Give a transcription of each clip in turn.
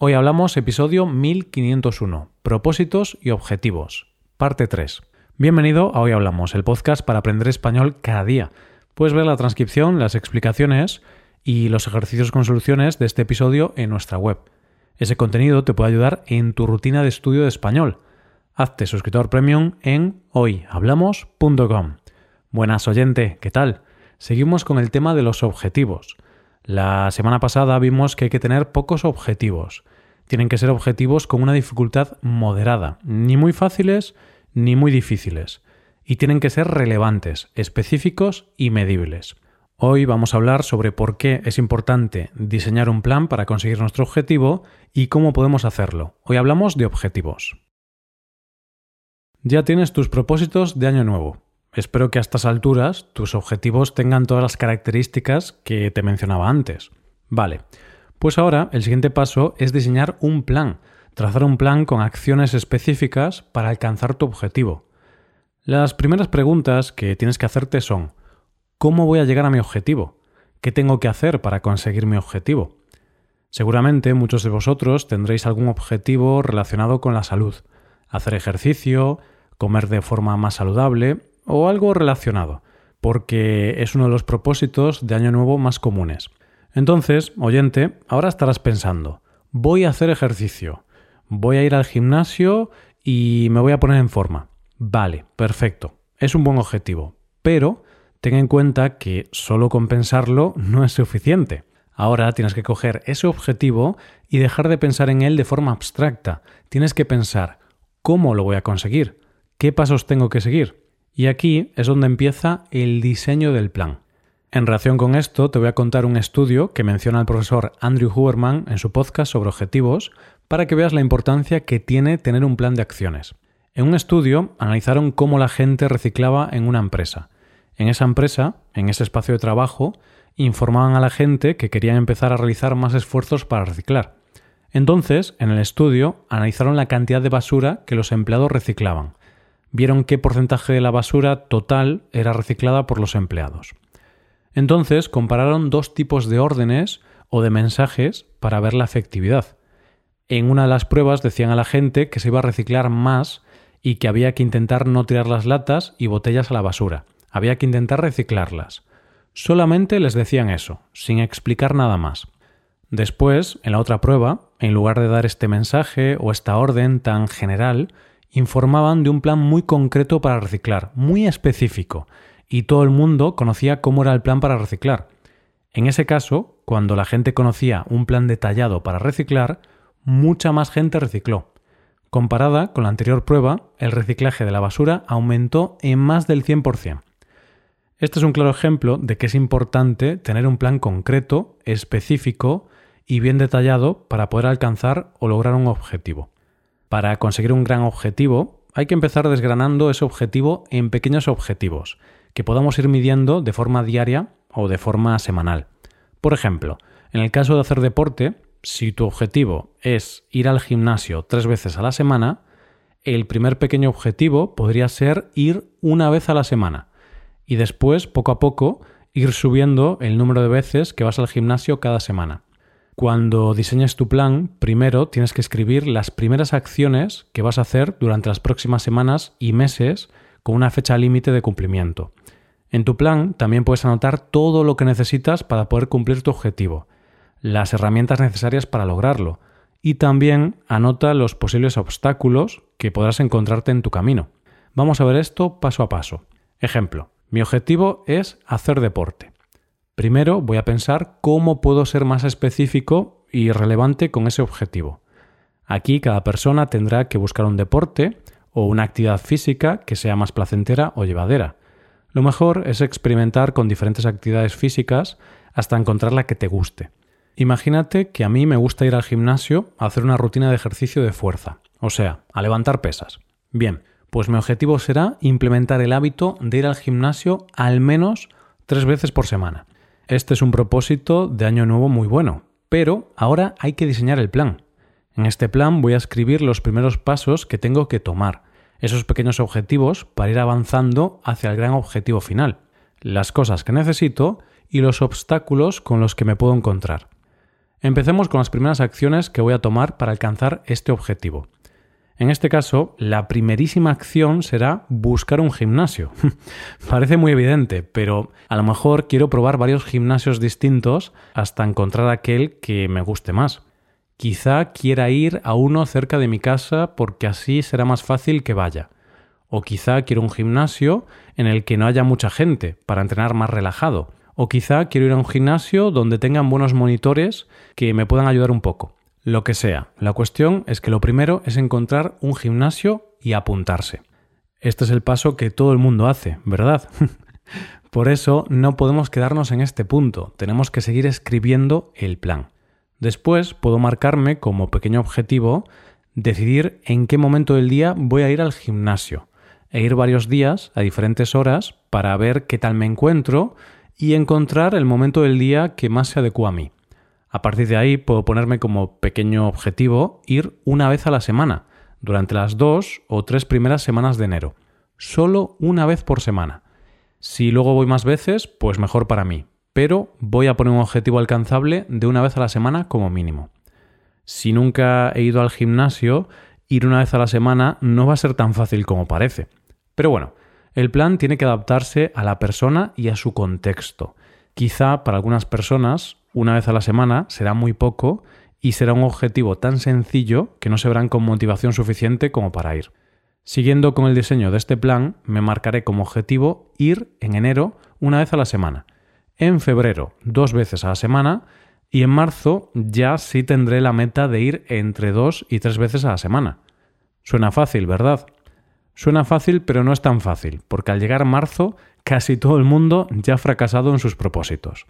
Hoy hablamos episodio 1501, propósitos y objetivos, parte 3. Bienvenido a Hoy Hablamos, el podcast para aprender español cada día. Puedes ver la transcripción, las explicaciones y los ejercicios con soluciones de este episodio en nuestra web. Ese contenido te puede ayudar en tu rutina de estudio de español. Hazte suscriptor premium en hoyhablamos.com. Buenas oyente, ¿qué tal? Seguimos con el tema de los objetivos. La semana pasada vimos que hay que tener pocos objetivos. Tienen que ser objetivos con una dificultad moderada, ni muy fáciles ni muy difíciles. Y tienen que ser relevantes, específicos y medibles. Hoy vamos a hablar sobre por qué es importante diseñar un plan para conseguir nuestro objetivo y cómo podemos hacerlo. Hoy hablamos de objetivos. Ya tienes tus propósitos de año nuevo. Espero que a estas alturas tus objetivos tengan todas las características que te mencionaba antes. Vale, pues ahora el siguiente paso es diseñar un plan, trazar un plan con acciones específicas para alcanzar tu objetivo. Las primeras preguntas que tienes que hacerte son ¿Cómo voy a llegar a mi objetivo? ¿Qué tengo que hacer para conseguir mi objetivo? Seguramente muchos de vosotros tendréis algún objetivo relacionado con la salud, hacer ejercicio, comer de forma más saludable o algo relacionado, porque es uno de los propósitos de Año Nuevo más comunes. Entonces, oyente, ahora estarás pensando, voy a hacer ejercicio, voy a ir al gimnasio y me voy a poner en forma. Vale, perfecto, es un buen objetivo, pero ten en cuenta que solo con pensarlo no es suficiente. Ahora tienes que coger ese objetivo y dejar de pensar en él de forma abstracta. Tienes que pensar, ¿cómo lo voy a conseguir? ¿Qué pasos tengo que seguir? Y aquí es donde empieza el diseño del plan. En relación con esto, te voy a contar un estudio que menciona el profesor Andrew Huberman en su podcast sobre objetivos para que veas la importancia que tiene tener un plan de acciones. En un estudio analizaron cómo la gente reciclaba en una empresa. En esa empresa, en ese espacio de trabajo, informaban a la gente que querían empezar a realizar más esfuerzos para reciclar. Entonces, en el estudio, analizaron la cantidad de basura que los empleados reciclaban vieron qué porcentaje de la basura total era reciclada por los empleados. Entonces compararon dos tipos de órdenes o de mensajes para ver la efectividad. En una de las pruebas decían a la gente que se iba a reciclar más y que había que intentar no tirar las latas y botellas a la basura. Había que intentar reciclarlas. Solamente les decían eso, sin explicar nada más. Después, en la otra prueba, en lugar de dar este mensaje o esta orden tan general, informaban de un plan muy concreto para reciclar, muy específico, y todo el mundo conocía cómo era el plan para reciclar. En ese caso, cuando la gente conocía un plan detallado para reciclar, mucha más gente recicló. Comparada con la anterior prueba, el reciclaje de la basura aumentó en más del 100%. Este es un claro ejemplo de que es importante tener un plan concreto, específico y bien detallado para poder alcanzar o lograr un objetivo. Para conseguir un gran objetivo, hay que empezar desgranando ese objetivo en pequeños objetivos, que podamos ir midiendo de forma diaria o de forma semanal. Por ejemplo, en el caso de hacer deporte, si tu objetivo es ir al gimnasio tres veces a la semana, el primer pequeño objetivo podría ser ir una vez a la semana y después, poco a poco, ir subiendo el número de veces que vas al gimnasio cada semana. Cuando diseñes tu plan, primero tienes que escribir las primeras acciones que vas a hacer durante las próximas semanas y meses con una fecha límite de cumplimiento. En tu plan también puedes anotar todo lo que necesitas para poder cumplir tu objetivo, las herramientas necesarias para lograrlo y también anota los posibles obstáculos que podrás encontrarte en tu camino. Vamos a ver esto paso a paso. Ejemplo, mi objetivo es hacer deporte. Primero voy a pensar cómo puedo ser más específico y relevante con ese objetivo. Aquí cada persona tendrá que buscar un deporte o una actividad física que sea más placentera o llevadera. Lo mejor es experimentar con diferentes actividades físicas hasta encontrar la que te guste. Imagínate que a mí me gusta ir al gimnasio a hacer una rutina de ejercicio de fuerza, o sea, a levantar pesas. Bien, pues mi objetivo será implementar el hábito de ir al gimnasio al menos tres veces por semana. Este es un propósito de año nuevo muy bueno, pero ahora hay que diseñar el plan. En este plan voy a escribir los primeros pasos que tengo que tomar, esos pequeños objetivos para ir avanzando hacia el gran objetivo final, las cosas que necesito y los obstáculos con los que me puedo encontrar. Empecemos con las primeras acciones que voy a tomar para alcanzar este objetivo. En este caso, la primerísima acción será buscar un gimnasio. Parece muy evidente, pero a lo mejor quiero probar varios gimnasios distintos hasta encontrar aquel que me guste más. Quizá quiera ir a uno cerca de mi casa porque así será más fácil que vaya. O quizá quiero un gimnasio en el que no haya mucha gente para entrenar más relajado. O quizá quiero ir a un gimnasio donde tengan buenos monitores que me puedan ayudar un poco. Lo que sea, la cuestión es que lo primero es encontrar un gimnasio y apuntarse. Este es el paso que todo el mundo hace, ¿verdad? Por eso no podemos quedarnos en este punto, tenemos que seguir escribiendo el plan. Después puedo marcarme como pequeño objetivo decidir en qué momento del día voy a ir al gimnasio e ir varios días a diferentes horas para ver qué tal me encuentro y encontrar el momento del día que más se adecua a mí. A partir de ahí puedo ponerme como pequeño objetivo ir una vez a la semana, durante las dos o tres primeras semanas de enero. Solo una vez por semana. Si luego voy más veces, pues mejor para mí. Pero voy a poner un objetivo alcanzable de una vez a la semana como mínimo. Si nunca he ido al gimnasio, ir una vez a la semana no va a ser tan fácil como parece. Pero bueno, el plan tiene que adaptarse a la persona y a su contexto. Quizá para algunas personas una vez a la semana será muy poco y será un objetivo tan sencillo que no se verán con motivación suficiente como para ir. Siguiendo con el diseño de este plan, me marcaré como objetivo ir en enero una vez a la semana, en febrero dos veces a la semana y en marzo ya sí tendré la meta de ir entre dos y tres veces a la semana. Suena fácil, ¿verdad? Suena fácil, pero no es tan fácil, porque al llegar marzo casi todo el mundo ya ha fracasado en sus propósitos.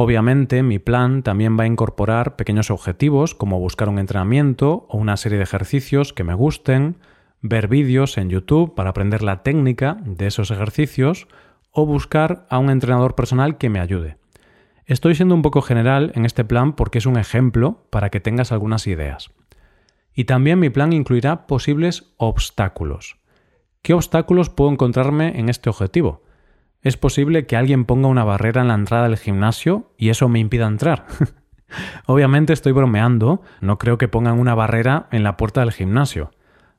Obviamente mi plan también va a incorporar pequeños objetivos como buscar un entrenamiento o una serie de ejercicios que me gusten, ver vídeos en YouTube para aprender la técnica de esos ejercicios o buscar a un entrenador personal que me ayude. Estoy siendo un poco general en este plan porque es un ejemplo para que tengas algunas ideas. Y también mi plan incluirá posibles obstáculos. ¿Qué obstáculos puedo encontrarme en este objetivo? Es posible que alguien ponga una barrera en la entrada del gimnasio y eso me impida entrar. Obviamente estoy bromeando, no creo que pongan una barrera en la puerta del gimnasio,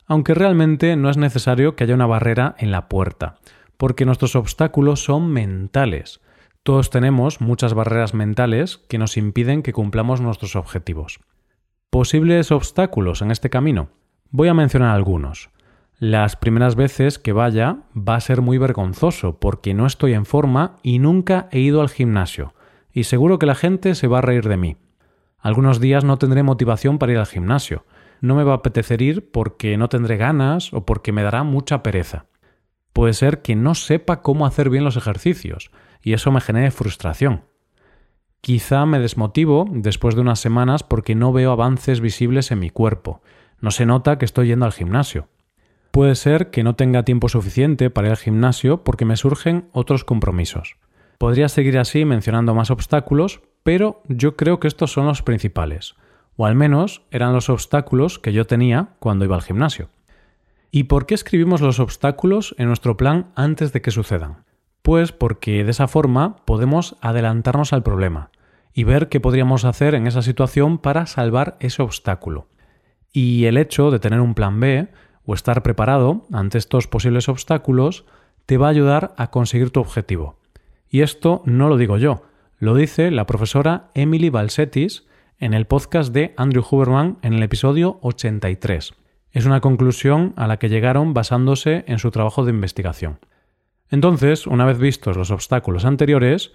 aunque realmente no es necesario que haya una barrera en la puerta, porque nuestros obstáculos son mentales. Todos tenemos muchas barreras mentales que nos impiden que cumplamos nuestros objetivos. ¿Posibles obstáculos en este camino? Voy a mencionar algunos. Las primeras veces que vaya va a ser muy vergonzoso porque no estoy en forma y nunca he ido al gimnasio, y seguro que la gente se va a reír de mí. Algunos días no tendré motivación para ir al gimnasio, no me va a apetecer ir porque no tendré ganas o porque me dará mucha pereza. Puede ser que no sepa cómo hacer bien los ejercicios, y eso me genere frustración. Quizá me desmotivo después de unas semanas porque no veo avances visibles en mi cuerpo, no se nota que estoy yendo al gimnasio. Puede ser que no tenga tiempo suficiente para ir al gimnasio porque me surgen otros compromisos. Podría seguir así mencionando más obstáculos, pero yo creo que estos son los principales, o al menos eran los obstáculos que yo tenía cuando iba al gimnasio. ¿Y por qué escribimos los obstáculos en nuestro plan antes de que sucedan? Pues porque de esa forma podemos adelantarnos al problema y ver qué podríamos hacer en esa situación para salvar ese obstáculo. Y el hecho de tener un plan B o estar preparado ante estos posibles obstáculos te va a ayudar a conseguir tu objetivo. Y esto no lo digo yo, lo dice la profesora Emily Balsetis en el podcast de Andrew Huberman en el episodio 83. Es una conclusión a la que llegaron basándose en su trabajo de investigación. Entonces, una vez vistos los obstáculos anteriores,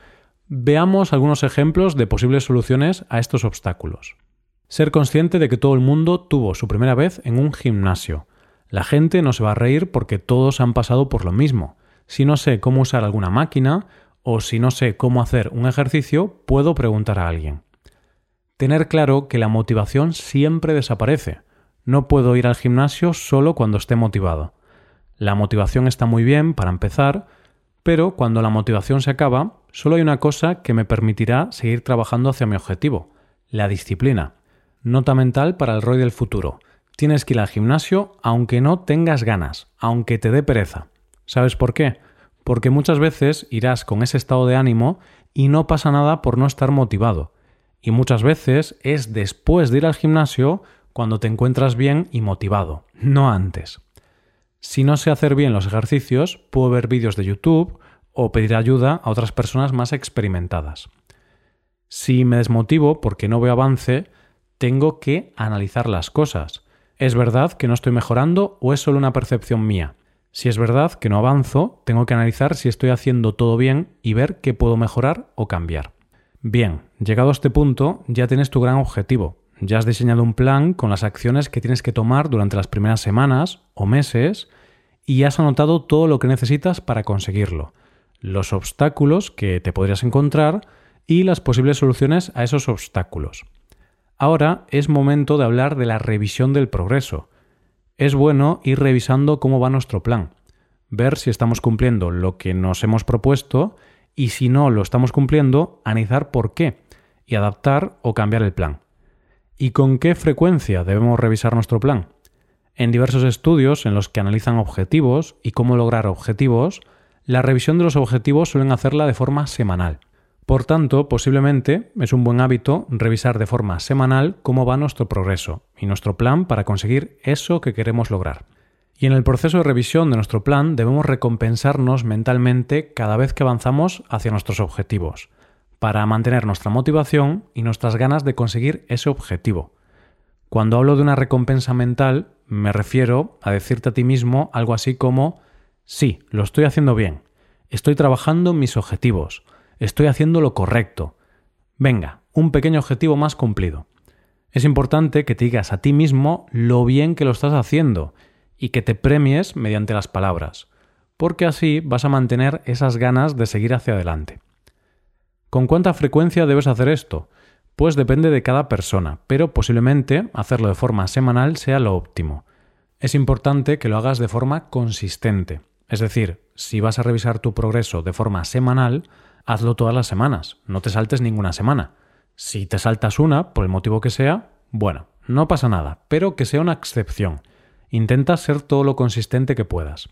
veamos algunos ejemplos de posibles soluciones a estos obstáculos. Ser consciente de que todo el mundo tuvo su primera vez en un gimnasio, la gente no se va a reír porque todos han pasado por lo mismo. Si no sé cómo usar alguna máquina o si no sé cómo hacer un ejercicio, puedo preguntar a alguien. Tener claro que la motivación siempre desaparece. No puedo ir al gimnasio solo cuando esté motivado. La motivación está muy bien para empezar, pero cuando la motivación se acaba, solo hay una cosa que me permitirá seguir trabajando hacia mi objetivo, la disciplina. Nota mental para el ROI del futuro tienes que ir al gimnasio aunque no tengas ganas, aunque te dé pereza. ¿Sabes por qué? Porque muchas veces irás con ese estado de ánimo y no pasa nada por no estar motivado. Y muchas veces es después de ir al gimnasio cuando te encuentras bien y motivado, no antes. Si no sé hacer bien los ejercicios, puedo ver vídeos de YouTube o pedir ayuda a otras personas más experimentadas. Si me desmotivo porque no veo avance, tengo que analizar las cosas. ¿Es verdad que no estoy mejorando o es solo una percepción mía? Si es verdad que no avanzo, tengo que analizar si estoy haciendo todo bien y ver qué puedo mejorar o cambiar. Bien, llegado a este punto, ya tienes tu gran objetivo. Ya has diseñado un plan con las acciones que tienes que tomar durante las primeras semanas o meses y has anotado todo lo que necesitas para conseguirlo, los obstáculos que te podrías encontrar y las posibles soluciones a esos obstáculos. Ahora es momento de hablar de la revisión del progreso. Es bueno ir revisando cómo va nuestro plan, ver si estamos cumpliendo lo que nos hemos propuesto y si no lo estamos cumpliendo, analizar por qué y adaptar o cambiar el plan. ¿Y con qué frecuencia debemos revisar nuestro plan? En diversos estudios en los que analizan objetivos y cómo lograr objetivos, la revisión de los objetivos suelen hacerla de forma semanal. Por tanto, posiblemente es un buen hábito revisar de forma semanal cómo va nuestro progreso y nuestro plan para conseguir eso que queremos lograr. Y en el proceso de revisión de nuestro plan debemos recompensarnos mentalmente cada vez que avanzamos hacia nuestros objetivos, para mantener nuestra motivación y nuestras ganas de conseguir ese objetivo. Cuando hablo de una recompensa mental, me refiero a decirte a ti mismo algo así como, sí, lo estoy haciendo bien, estoy trabajando mis objetivos, estoy haciendo lo correcto. Venga, un pequeño objetivo más cumplido. Es importante que te digas a ti mismo lo bien que lo estás haciendo y que te premies mediante las palabras, porque así vas a mantener esas ganas de seguir hacia adelante. ¿Con cuánta frecuencia debes hacer esto? Pues depende de cada persona, pero posiblemente hacerlo de forma semanal sea lo óptimo. Es importante que lo hagas de forma consistente, es decir, si vas a revisar tu progreso de forma semanal, hazlo todas las semanas, no te saltes ninguna semana. Si te saltas una, por el motivo que sea, bueno, no pasa nada, pero que sea una excepción. Intenta ser todo lo consistente que puedas.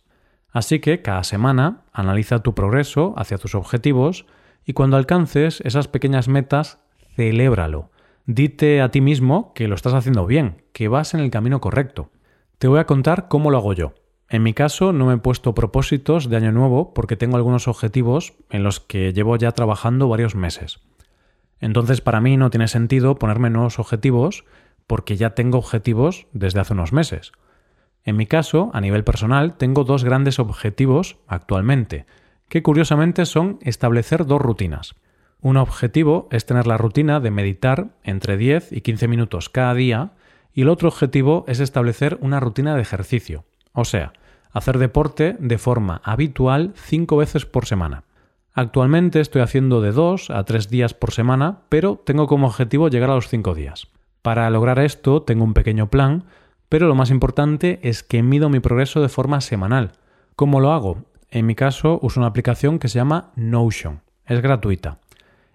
Así que cada semana analiza tu progreso hacia tus objetivos y cuando alcances esas pequeñas metas, celébralo. Dite a ti mismo que lo estás haciendo bien, que vas en el camino correcto. Te voy a contar cómo lo hago yo. En mi caso no me he puesto propósitos de año nuevo porque tengo algunos objetivos en los que llevo ya trabajando varios meses. Entonces para mí no tiene sentido ponerme nuevos objetivos porque ya tengo objetivos desde hace unos meses. En mi caso, a nivel personal, tengo dos grandes objetivos actualmente, que curiosamente son establecer dos rutinas. Un objetivo es tener la rutina de meditar entre 10 y 15 minutos cada día y el otro objetivo es establecer una rutina de ejercicio, o sea, hacer deporte de forma habitual cinco veces por semana. Actualmente estoy haciendo de dos a tres días por semana, pero tengo como objetivo llegar a los cinco días. Para lograr esto tengo un pequeño plan, pero lo más importante es que mido mi progreso de forma semanal. ¿Cómo lo hago? En mi caso uso una aplicación que se llama Notion. Es gratuita.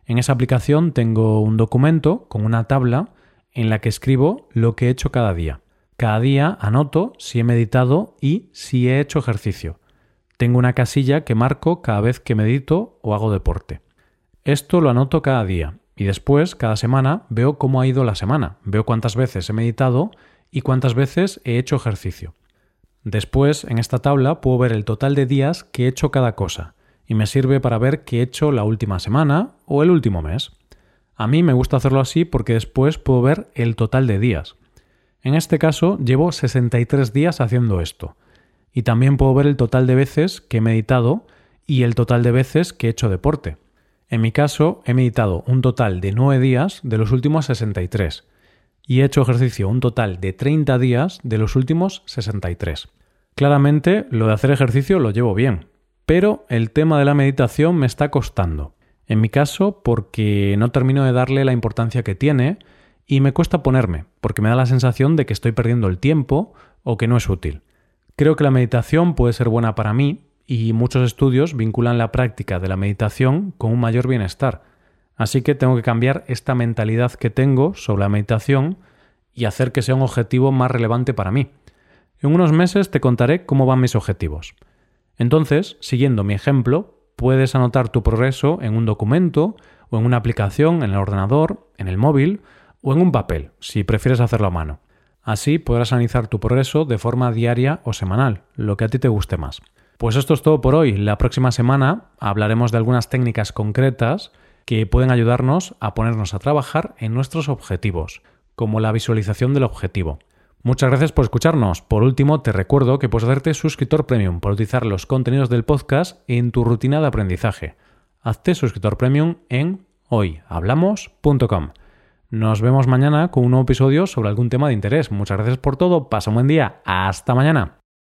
En esa aplicación tengo un documento con una tabla en la que escribo lo que he hecho cada día. Cada día anoto si he meditado y si he hecho ejercicio. Tengo una casilla que marco cada vez que medito o hago deporte. Esto lo anoto cada día y después, cada semana, veo cómo ha ido la semana, veo cuántas veces he meditado y cuántas veces he hecho ejercicio. Después, en esta tabla, puedo ver el total de días que he hecho cada cosa y me sirve para ver qué he hecho la última semana o el último mes. A mí me gusta hacerlo así porque después puedo ver el total de días. En este caso llevo 63 días haciendo esto. Y también puedo ver el total de veces que he meditado y el total de veces que he hecho deporte. En mi caso, he meditado un total de 9 días de los últimos 63 y he hecho ejercicio un total de 30 días de los últimos 63. Claramente, lo de hacer ejercicio lo llevo bien, pero el tema de la meditación me está costando. En mi caso, porque no termino de darle la importancia que tiene y me cuesta ponerme, porque me da la sensación de que estoy perdiendo el tiempo o que no es útil. Creo que la meditación puede ser buena para mí y muchos estudios vinculan la práctica de la meditación con un mayor bienestar. Así que tengo que cambiar esta mentalidad que tengo sobre la meditación y hacer que sea un objetivo más relevante para mí. En unos meses te contaré cómo van mis objetivos. Entonces, siguiendo mi ejemplo, puedes anotar tu progreso en un documento o en una aplicación en el ordenador, en el móvil o en un papel, si prefieres hacerlo a mano. Así podrás analizar tu progreso de forma diaria o semanal, lo que a ti te guste más. Pues esto es todo por hoy. La próxima semana hablaremos de algunas técnicas concretas que pueden ayudarnos a ponernos a trabajar en nuestros objetivos, como la visualización del objetivo. Muchas gracias por escucharnos. Por último, te recuerdo que puedes hacerte suscriptor premium para utilizar los contenidos del podcast en tu rutina de aprendizaje. Hazte suscriptor premium en hoyhablamos.com. Nos vemos mañana con un nuevo episodio sobre algún tema de interés. Muchas gracias por todo. Pasa un buen día. Hasta mañana.